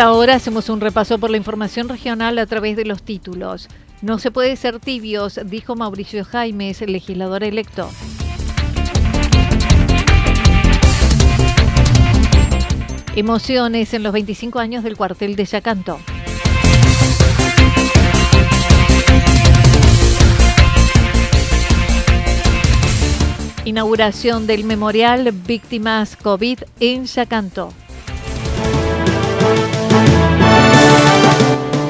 Ahora hacemos un repaso por la información regional a través de los títulos. No se puede ser tibios, dijo Mauricio Jaimes, legislador electo. Emociones en los 25 años del cuartel de Yacanto. Inauguración del memorial Víctimas COVID en Yacanto.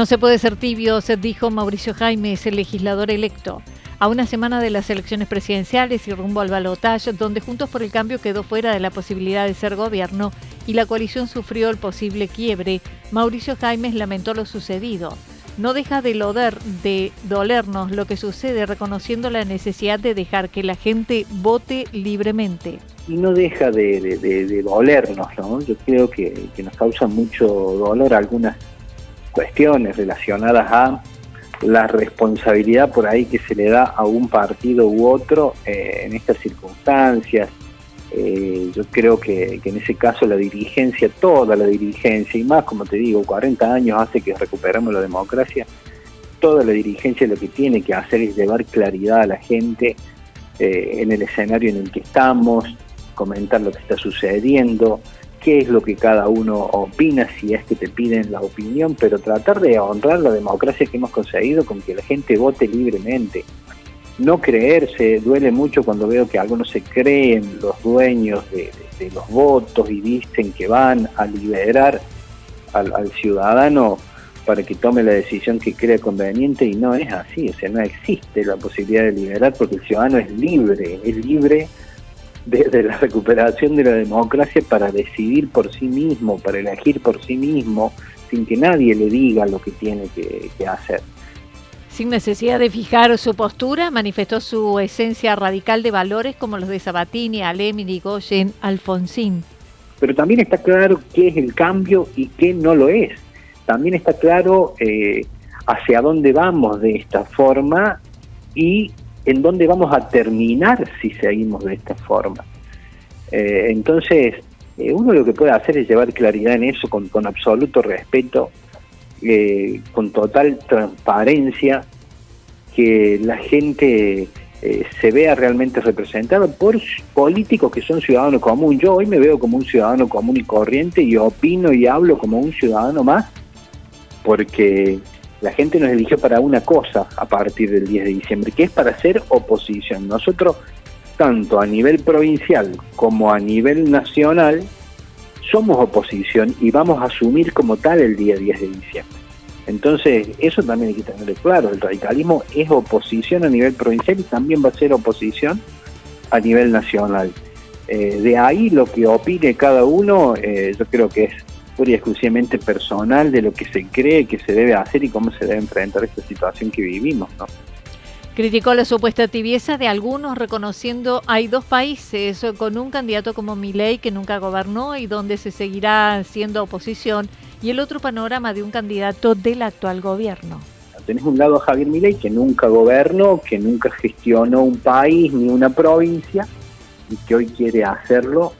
No se puede ser tibio, se dijo Mauricio Jaimes, el legislador electo. A una semana de las elecciones presidenciales y rumbo al balotaje, donde Juntos por el Cambio quedó fuera de la posibilidad de ser gobierno y la coalición sufrió el posible quiebre, Mauricio Jaimes lamentó lo sucedido. No deja de, de dolernos lo que sucede, reconociendo la necesidad de dejar que la gente vote libremente. Y no deja de, dolernos, ¿no? Yo creo que, que nos causa mucho dolor algunas cuestiones relacionadas a la responsabilidad por ahí que se le da a un partido u otro eh, en estas circunstancias. Eh, yo creo que, en ese caso la dirigencia, toda la dirigencia, y más como te digo, 40 años hace que recuperamos la democracia, toda la dirigencia lo que tiene que hacer es llevar claridad a la gente eh, en el escenario en el que estamos, comentar lo que está sucediendo, qué es lo que cada uno opina, si es que te piden la opinión, pero tratar de honrar la democracia que hemos conseguido con que la gente vote libremente. No creerse, duele mucho cuando veo que algunos se creen los dueños de, los votos y dicen que van a liberar al, al ciudadano para que tome la decisión que crea conveniente y no es así, o sea, no existe la posibilidad de liberar porque el ciudadano es libre, es libre de, la recuperación de la democracia para decidir por sí mismo, para elegir por sí mismo, sin que nadie le diga lo que tiene que, hacer. Sin necesidad de fijar su postura, manifestó su esencia radical de valores como los de Sabatini, Alem, Goyen, Alfonsín. Pero también está claro qué es el cambio y qué no lo es. También está claro eh, hacia dónde vamos de esta forma y en dónde vamos a terminar si seguimos de esta forma. Eh, entonces, eh, uno lo que puede hacer es llevar claridad en eso con, absoluto respeto, eh, con total transparencia, que la gente se vea realmente representada por políticos que son ciudadanos común. Yo hoy me veo como un ciudadano común y corriente y opino y hablo como un ciudadano más, porque La gente nos eligió para una cosa a partir del 10 de diciembre, que es para ser oposición. Nosotros, tanto a nivel provincial como a nivel nacional, somos oposición y vamos a asumir como tal el día 10 de diciembre. Entonces, eso también hay que tenerlo claro. El radicalismo es oposición a nivel provincial y también va a ser oposición a nivel nacional. Eh, de ahí lo que opine cada uno, eh, yo creo que es pura y exclusivamente personal de lo que se cree que se debe hacer y cómo se debe enfrentar esta situación que vivimos. ¿no? Criticó la supuesta tibieza de algunos reconociendo hay dos países con un candidato como Milei que nunca gobernó y donde se seguirá siendo oposición y el otro panorama de un candidato del actual gobierno. Tenés un lado a Javier Milei que nunca gobernó, que nunca gestionó un país ni una provincia y que hoy quiere hacerlo.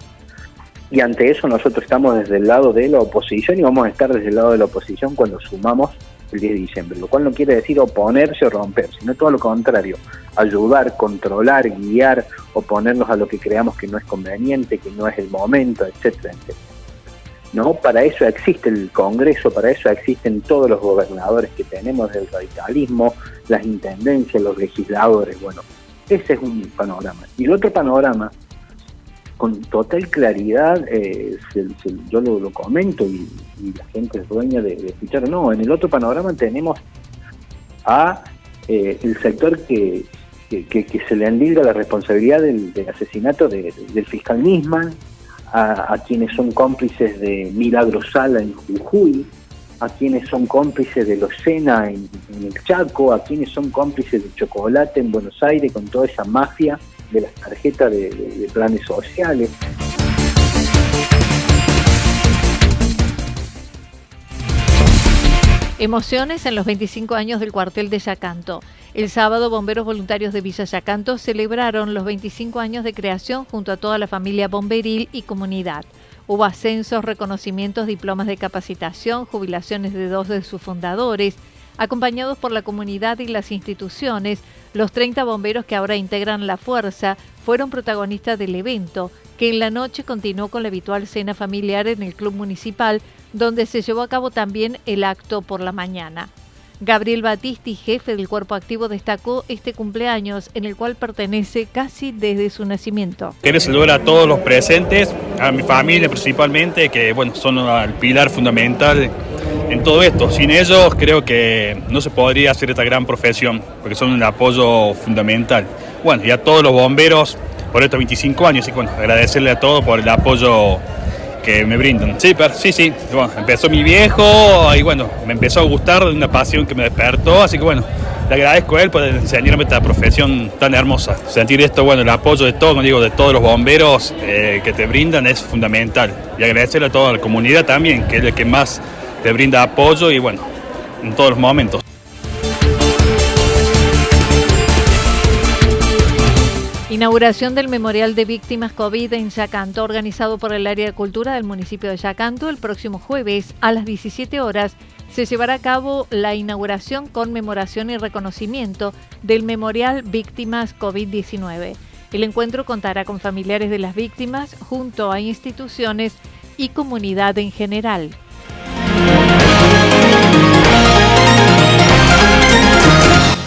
Y ante eso nosotros estamos desde el lado de la oposición y vamos a estar desde el lado de la oposición cuando sumamos el 10 de diciembre, lo cual no quiere decir oponerse o romper, sino todo lo contrario, ayudar, controlar, guiar, oponernos a lo que creamos que no es conveniente, que no es el momento, etcétera, etcétera. ¿No? Para eso existe el Congreso, para eso existen todos los gobernadores que tenemos del radicalismo, las intendencias, los legisladores, bueno, ese es un panorama. Y el otro panorama, con total claridad, eh, yo lo, comento y, la gente es dueña de, escuchar, no, en el otro panorama tenemos a eh, el sector que, que, se le endilga la responsabilidad del, asesinato del fiscal Nisman, a, quienes son cómplices de Milagro Sala en Jujuy, a quienes son cómplices de los Sena en, el Chaco, a quienes son cómplices de Chocolate en Buenos Aires con toda esa mafia de las tarjetas de, planes sociales. Emociones en los 25 años del cuartel de Yacanto. El sábado, bomberos voluntarios de Villa Yacanto celebraron los 25 años de creación junto a toda la familia bomberil y comunidad. Hubo ascensos, reconocimientos, diplomas de capacitación, jubilaciones de dos de sus fundadores, acompañados por la comunidad y las instituciones. Los 30 bomberos que ahora integran la fuerza fueron protagonistas del evento, que en la noche continuó con la habitual cena familiar en el club municipal, donde se llevó a cabo también el acto por la mañana. Gabriel Batisti, jefe del cuerpo activo, destacó este cumpleaños en el cual pertenece casi desde su nacimiento. Quiero saludar a todos los presentes, a mi familia principalmente, que bueno, son el pilar fundamental en todo esto. Sin ellos creo que no se podría hacer esta gran profesión, porque son un apoyo fundamental. Bueno, y a todos los bomberos por estos 25 años, y bueno, agradecerle a todos por el apoyo que me brindan. Sí, pero, sí, sí. Bueno, empezó mi viejo y bueno, me empezó a gustar una pasión que me despertó, así que bueno, le agradezco a él por enseñarme esta profesión tan hermosa. Sentir esto, bueno, el apoyo de todos, digo, de todos los bomberos eh, que te brindan es fundamental. Y agradecerle a toda la comunidad también, que es el que más te brinda apoyo y bueno, en todos los momentos. Inauguración del Memorial de Víctimas COVID en Yacanto, organizado por el área de cultura del municipio de Yacanto, el próximo jueves a las 17 horas se llevará a cabo la inauguración, conmemoración y reconocimiento del Memorial Víctimas COVID-19. El encuentro contará con familiares de las víctimas junto a instituciones y comunidad en general.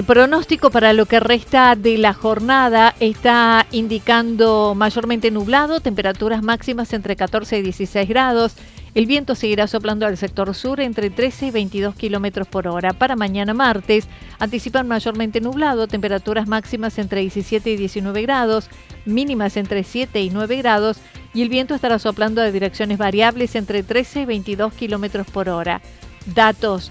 El pronóstico para lo que resta de la jornada está indicando mayormente nublado, temperaturas máximas entre 14 y 16 grados. El viento seguirá soplando al sector sur entre 13 y 22 kilómetros por hora. Para mañana martes, anticipan mayormente nublado, temperaturas máximas entre 17 y 19 grados, mínimas entre 7 y 9 grados, y el viento estará soplando a direcciones variables entre 13 y 22 kilómetros por hora. Datos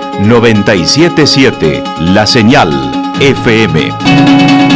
977 La Señal FM.